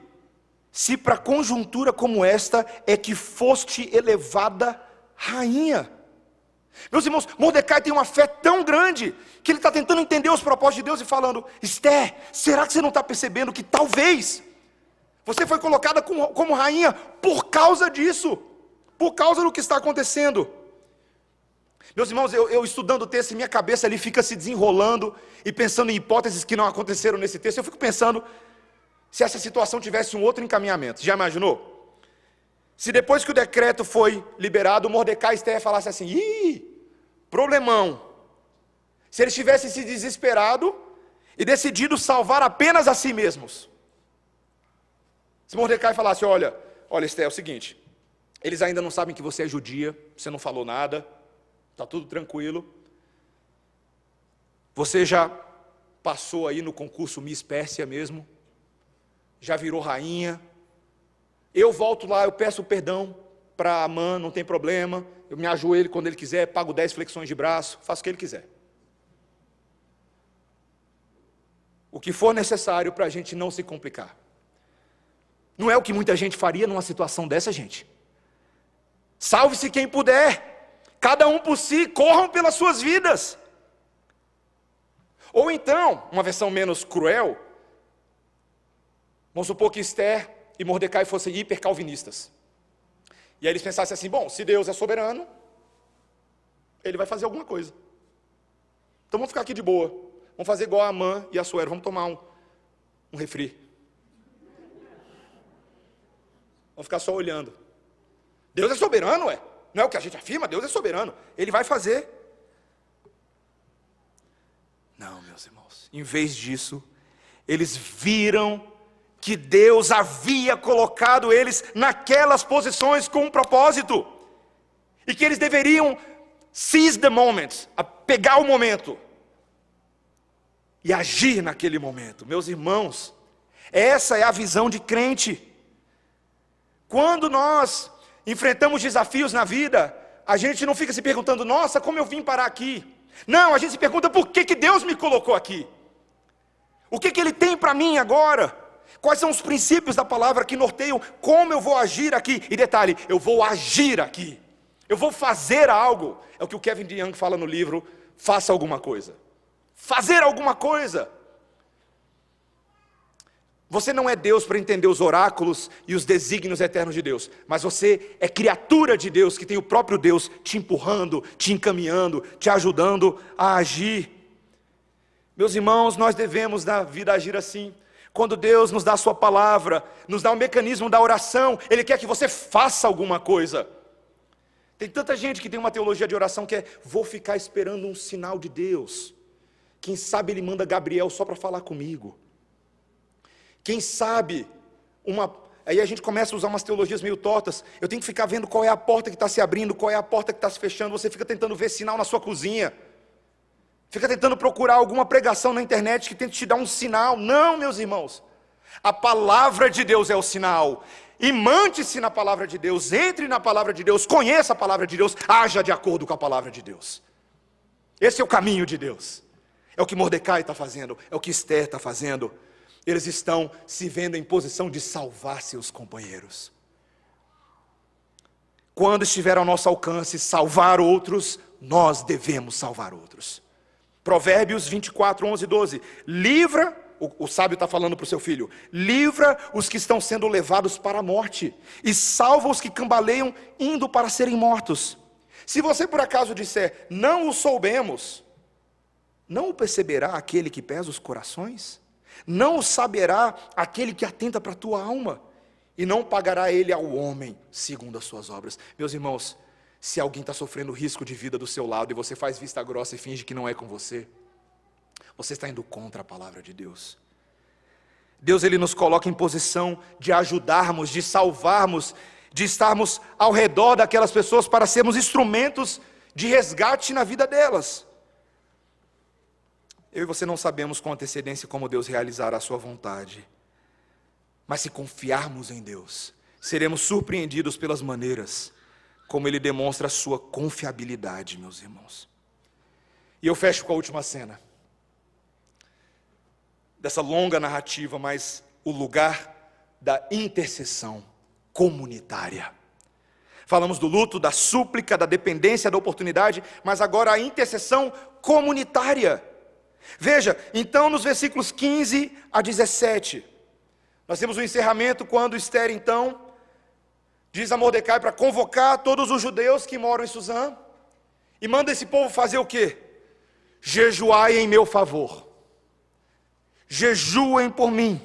se para conjuntura como esta é que foste elevada rainha. Meus irmãos, Mordecai tem uma fé tão grande que ele está tentando entender os propósitos de Deus e falando: Esther, será que você não está percebendo que talvez você foi colocada como, rainha por causa disso, por causa do que está acontecendo? Meus irmãos, eu, eu, estudando o texto, minha cabeça ali fica se desenrolando e pensando em hipóteses que não aconteceram nesse texto. Eu fico pensando, se essa situação tivesse um outro encaminhamento. Já imaginou? Se depois que o decreto foi liberado, Mordecai e Esther falassem assim: ih, problemão. Se eles tivessem se desesperado e decidido salvar apenas a si mesmos. Se Mordecai falasse: olha, olha, Esther, é o seguinte, eles ainda não sabem que você é judia, você não falou nada, está tudo tranquilo. Você já passou aí no concurso Miss Pérsia mesmo, já virou rainha. Eu volto lá, eu peço perdão para a mãe, não tem problema. Eu me ajoelho quando ele quiser, pago dez flexões de braço, faço o que ele quiser. O que for necessário para a gente não se complicar. Não é o que muita gente faria numa situação dessa, gente. Salve-se quem puder, cada um por si, corram pelas suas vidas. Ou então, uma versão menos cruel, Vamos supor que Esther e Mordecai fossem hipercalvinistas. E aí eles pensassem assim: bom, se Deus é soberano, ele vai fazer alguma coisa. Então vamos ficar aqui de boa. Vamos fazer igual a Amã e a Suero, vamos tomar um, um refri. Vamos ficar só olhando. Deus é soberano, é. Não é o que a gente afirma, Deus é soberano. Ele vai fazer. Não, meus irmãos. Em vez disso, eles viram que Deus havia colocado eles naquelas posições com um propósito. E que eles deveriam seize the moment, pegar o momento e agir naquele momento. Meus irmãos, essa é a visão de crente. Quando nós enfrentamos desafios na vida, a gente não fica se perguntando, nossa, como eu vim parar aqui? Não, a gente se pergunta por que, que Deus me colocou aqui? O que, que Ele tem para mim agora? Quais são os princípios da palavra que norteiam como eu vou agir aqui? E detalhe, eu vou agir aqui. Eu vou fazer algo. É o que o Kevin DeYoung fala no livro, faça alguma coisa. Fazer alguma coisa. Você não é Deus para entender os oráculos e os desígnios eternos de Deus, mas você é criatura de Deus que tem o próprio Deus te empurrando, te encaminhando, te ajudando a agir. Meus irmãos, nós devemos na vida agir assim. Quando Deus nos dá a Sua palavra, nos dá o mecanismo da oração, Ele quer que você faça alguma coisa. Tem tanta gente que tem uma teologia de oração que é: vou ficar esperando um sinal de Deus. Quem sabe Ele manda Gabriel só para falar comigo. Quem sabe uma. Aí a gente começa a usar umas teologias meio tortas. Eu tenho que ficar vendo qual é a porta que está se abrindo, qual é a porta que está se fechando. Você fica tentando ver sinal na sua cozinha. Fica tentando procurar alguma pregação na internet que tente te dar um sinal. Não, meus irmãos. A palavra de Deus é o sinal. E mante-se na palavra de Deus, entre na palavra de Deus, conheça a palavra de Deus, haja de acordo com a palavra de Deus. Esse é o caminho de Deus. É o que Mordecai está fazendo, é o que Esther está fazendo eles estão se vendo em posição de salvar seus companheiros. Quando estiver ao nosso alcance salvar outros, nós devemos salvar outros. Provérbios 24, 11 e 12. Livra, o, o sábio está falando para o seu filho: livra os que estão sendo levados para a morte, e salva os que cambaleiam indo para serem mortos. Se você por acaso disser, não o soubemos, não o perceberá aquele que pesa os corações? Não o saberá aquele que atenta para a tua alma, e não pagará ele ao homem segundo as suas obras. Meus irmãos, se alguém está sofrendo risco de vida do seu lado e você faz vista grossa e finge que não é com você, você está indo contra a palavra de Deus. Deus ele nos coloca em posição de ajudarmos, de salvarmos, de estarmos ao redor daquelas pessoas para sermos instrumentos de resgate na vida delas. Eu e você não sabemos com antecedência como Deus realizará a sua vontade. Mas se confiarmos em Deus, seremos surpreendidos pelas maneiras como Ele demonstra a sua confiabilidade, meus irmãos. E eu fecho com a última cena dessa longa narrativa, mas o lugar da intercessão comunitária. Falamos do luto, da súplica, da dependência, da oportunidade, mas agora a intercessão comunitária. Veja, então nos versículos 15 a 17, nós temos o encerramento quando Esther então diz a Mordecai para convocar todos os judeus que moram em Suzã e manda esse povo fazer o quê? Jejuai em meu favor. Jejuem por mim.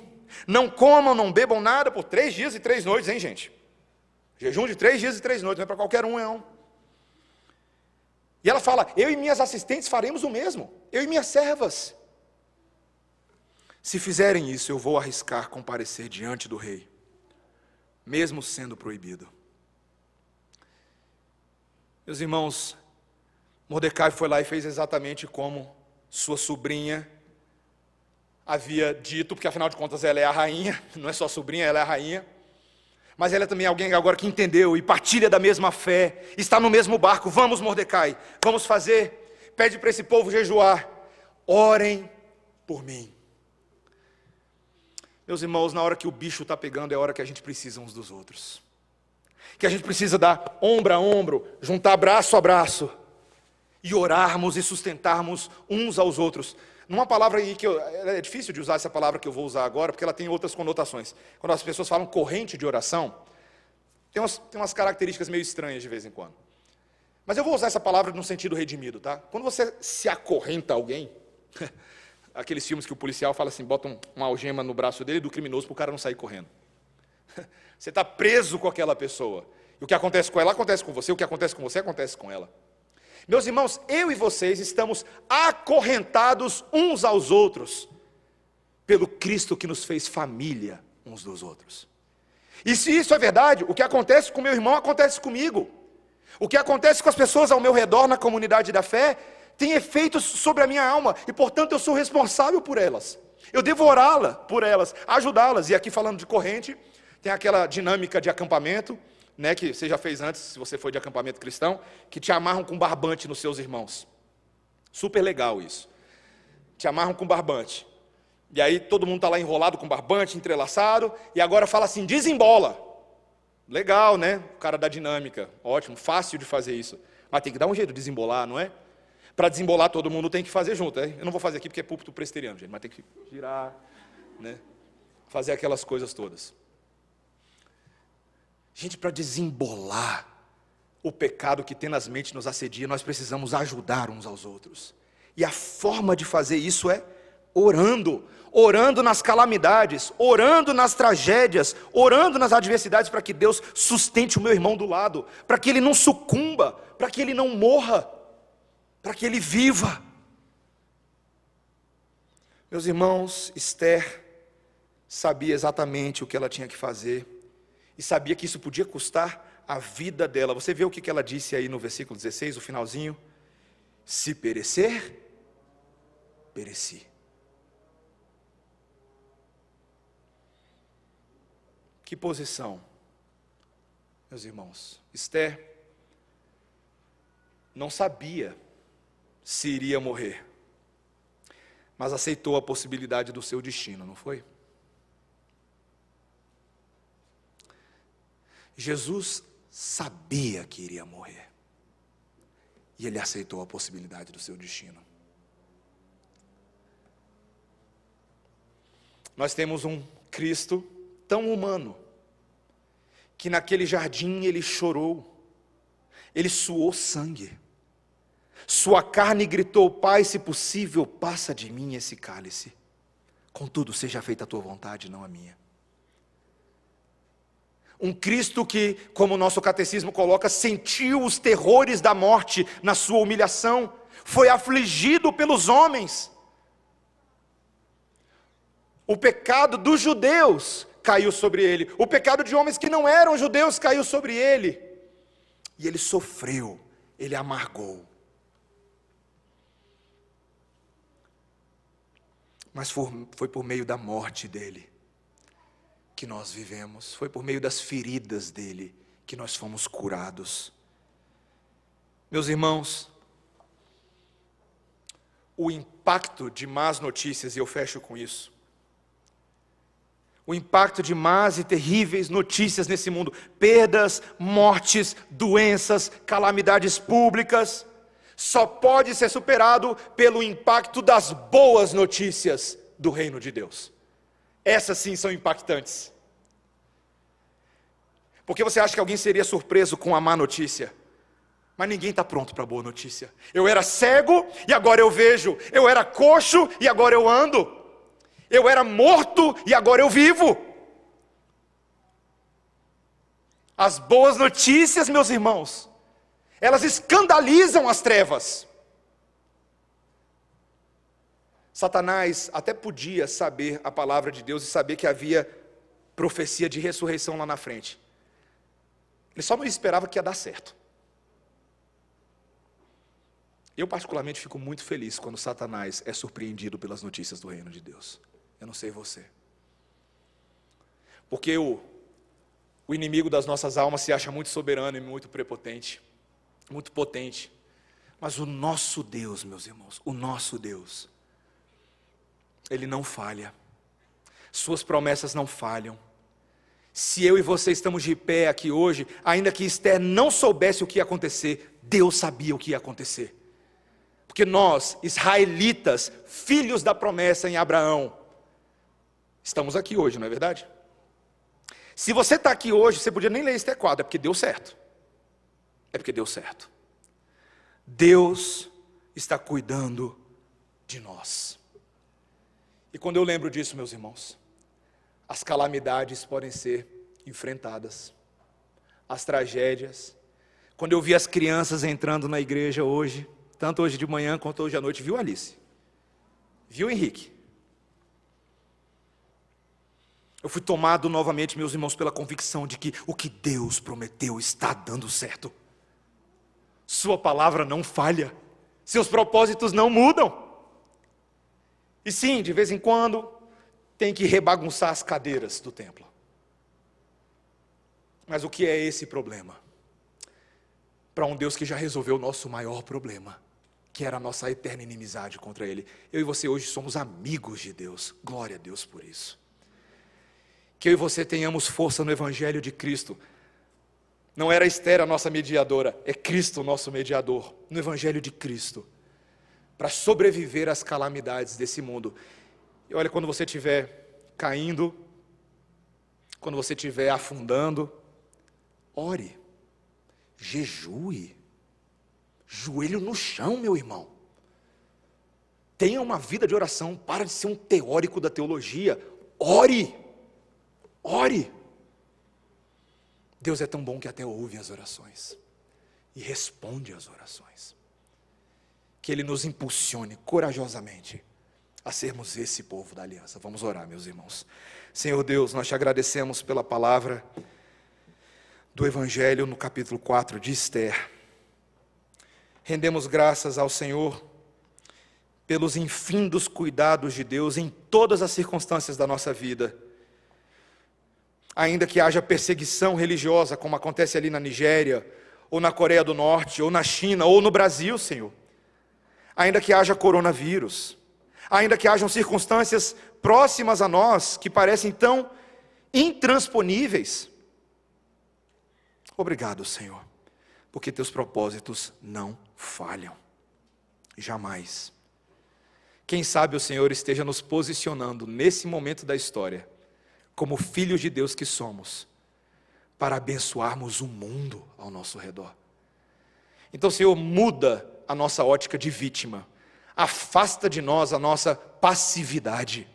Não comam, não bebam nada por três dias e três noites, hein, gente? Jejum de três dias e três noites, não é para qualquer um, não. E ela fala: Eu e minhas assistentes faremos o mesmo, eu e minhas servas. Se fizerem isso, eu vou arriscar comparecer diante do rei, mesmo sendo proibido. Meus irmãos, Mordecai foi lá e fez exatamente como sua sobrinha havia dito, porque afinal de contas ela é a rainha, *laughs* não é só sobrinha, ela é a rainha mas ela é também alguém agora que entendeu e partilha da mesma fé, está no mesmo barco. Vamos, Mordecai, vamos fazer. Pede para esse povo jejuar. Orem por mim. Meus irmãos, na hora que o bicho está pegando, é a hora que a gente precisa uns dos outros. Que a gente precisa dar ombro a ombro, juntar braço a braço e orarmos e sustentarmos uns aos outros. Numa palavra aí que eu, é difícil de usar essa palavra que eu vou usar agora, porque ela tem outras conotações. Quando as pessoas falam corrente de oração, tem umas, tem umas características meio estranhas de vez em quando. Mas eu vou usar essa palavra no sentido redimido, tá? Quando você se acorrenta a alguém, *laughs* aqueles filmes que o policial fala assim, bota um, uma algema no braço dele do criminoso para o cara não sair correndo. *laughs* Você está preso com aquela pessoa. E o que acontece com ela acontece com você, o que acontece com você acontece com ela. Meus irmãos, eu e vocês estamos acorrentados uns aos outros pelo Cristo que nos fez família uns dos outros. E se isso é verdade, o que acontece com meu irmão acontece comigo. O que acontece com as pessoas ao meu redor na comunidade da fé tem efeitos sobre a minha alma e, portanto, eu sou responsável por elas. Eu devo orá-la por elas, ajudá-las. E aqui falando de corrente, tem aquela dinâmica de acampamento, né, que você já fez antes, se você foi de acampamento cristão, que te amarram com barbante nos seus irmãos. Super legal isso. Te amarram com barbante. E aí todo mundo está lá enrolado com barbante, entrelaçado, e agora fala assim: desembola. Legal, né? O cara da dinâmica. Ótimo, fácil de fazer isso. Mas tem que dar um jeito de desembolar, não é? Para desembolar, todo mundo tem que fazer junto. Né? Eu não vou fazer aqui porque é púlpito presteriano, gente, mas tem que girar, né? fazer aquelas coisas todas. Gente, para desembolar o pecado que tenazmente nos assedia, nós precisamos ajudar uns aos outros. E a forma de fazer isso é orando, orando nas calamidades, orando nas tragédias, orando nas adversidades para que Deus sustente o meu irmão do lado, para que ele não sucumba, para que ele não morra, para que ele viva. Meus irmãos, Esther sabia exatamente o que ela tinha que fazer e sabia que isso podia custar a vida dela. Você vê o que ela disse aí no versículo 16, o finalzinho? Se perecer, pereci. Que posição, meus irmãos? Esther não sabia se iria morrer, mas aceitou a possibilidade do seu destino, não foi? Jesus sabia que iria morrer. E ele aceitou a possibilidade do seu destino. Nós temos um Cristo tão humano, que naquele jardim ele chorou, ele suou sangue, sua carne gritou: Pai, se possível, passa de mim esse cálice. Contudo, seja feita a tua vontade, não a minha. Um Cristo que, como o nosso catecismo coloca, sentiu os terrores da morte na sua humilhação, foi afligido pelos homens. O pecado dos judeus caiu sobre ele, o pecado de homens que não eram judeus caiu sobre ele. E ele sofreu, ele amargou. Mas foi por meio da morte dele que nós vivemos, foi por meio das feridas dele que nós fomos curados. Meus irmãos, o impacto de más notícias, e eu fecho com isso, o impacto de más e terríveis notícias nesse mundo, perdas, mortes, doenças, calamidades públicas, só pode ser superado pelo impacto das boas notícias do reino de Deus. Essas sim são impactantes. Porque você acha que alguém seria surpreso com a má notícia? Mas ninguém está pronto para a boa notícia. Eu era cego e agora eu vejo. Eu era coxo e agora eu ando. Eu era morto e agora eu vivo. As boas notícias, meus irmãos, elas escandalizam as trevas. Satanás até podia saber a palavra de Deus e saber que havia profecia de ressurreição lá na frente. Ele só não esperava que ia dar certo. Eu, particularmente, fico muito feliz quando Satanás é surpreendido pelas notícias do reino de Deus. Eu não sei você. Porque o, o inimigo das nossas almas se acha muito soberano e muito prepotente, muito potente. Mas o nosso Deus, meus irmãos, o nosso Deus, ele não falha. Suas promessas não falham. Se eu e você estamos de pé aqui hoje, ainda que Esther não soubesse o que ia acontecer, Deus sabia o que ia acontecer. Porque nós, israelitas, filhos da promessa em Abraão, estamos aqui hoje, não é verdade? Se você está aqui hoje, você podia nem ler Esther 4, é porque deu certo. É porque deu certo. Deus está cuidando de nós. E quando eu lembro disso, meus irmãos, as calamidades podem ser enfrentadas, as tragédias. Quando eu vi as crianças entrando na igreja hoje, tanto hoje de manhã quanto hoje à noite, viu Alice? Viu Henrique? Eu fui tomado novamente, meus irmãos, pela convicção de que o que Deus prometeu está dando certo. Sua palavra não falha, seus propósitos não mudam. E sim, de vez em quando, tem que rebagunçar as cadeiras do templo. Mas o que é esse problema? Para um Deus que já resolveu o nosso maior problema, que era a nossa eterna inimizade contra Ele. Eu e você hoje somos amigos de Deus, glória a Deus por isso. Que eu e você tenhamos força no Evangelho de Cristo. Não era Esther a nossa mediadora, é Cristo o nosso mediador, no Evangelho de Cristo, para sobreviver às calamidades desse mundo. E olha, quando você estiver caindo, quando você estiver afundando, ore, jejue, joelho no chão, meu irmão. Tenha uma vida de oração, para de ser um teórico da teologia, ore. Ore. Deus é tão bom que até ouve as orações e responde às orações. Que Ele nos impulsione corajosamente a sermos esse povo da aliança. Vamos orar, meus irmãos. Senhor Deus, nós te agradecemos pela palavra do Evangelho no capítulo 4 de Esther. Rendemos graças ao Senhor pelos infindos cuidados de Deus em todas as circunstâncias da nossa vida ainda que haja perseguição religiosa, como acontece ali na Nigéria, ou na Coreia do Norte, ou na China, ou no Brasil, Senhor. Ainda que haja coronavírus, ainda que hajam circunstâncias próximas a nós que parecem tão intransponíveis. Obrigado, Senhor, porque teus propósitos não falham, jamais. Quem sabe o Senhor esteja nos posicionando nesse momento da história como filhos de Deus que somos, para abençoarmos o mundo ao nosso redor. Então, Senhor, muda a nossa ótica de vítima, afasta de nós a nossa passividade.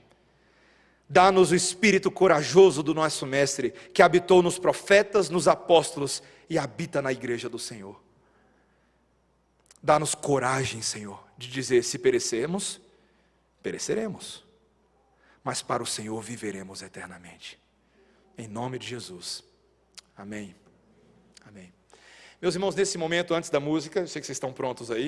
Dá-nos o espírito corajoso do nosso Mestre, que habitou nos profetas, nos apóstolos e habita na igreja do Senhor. Dá-nos coragem, Senhor, de dizer: se perecermos, pereceremos mas para o Senhor viveremos eternamente. Em nome de Jesus. Amém. Meus irmãos, nesse momento, antes da música, eu sei que vocês estão prontos aí.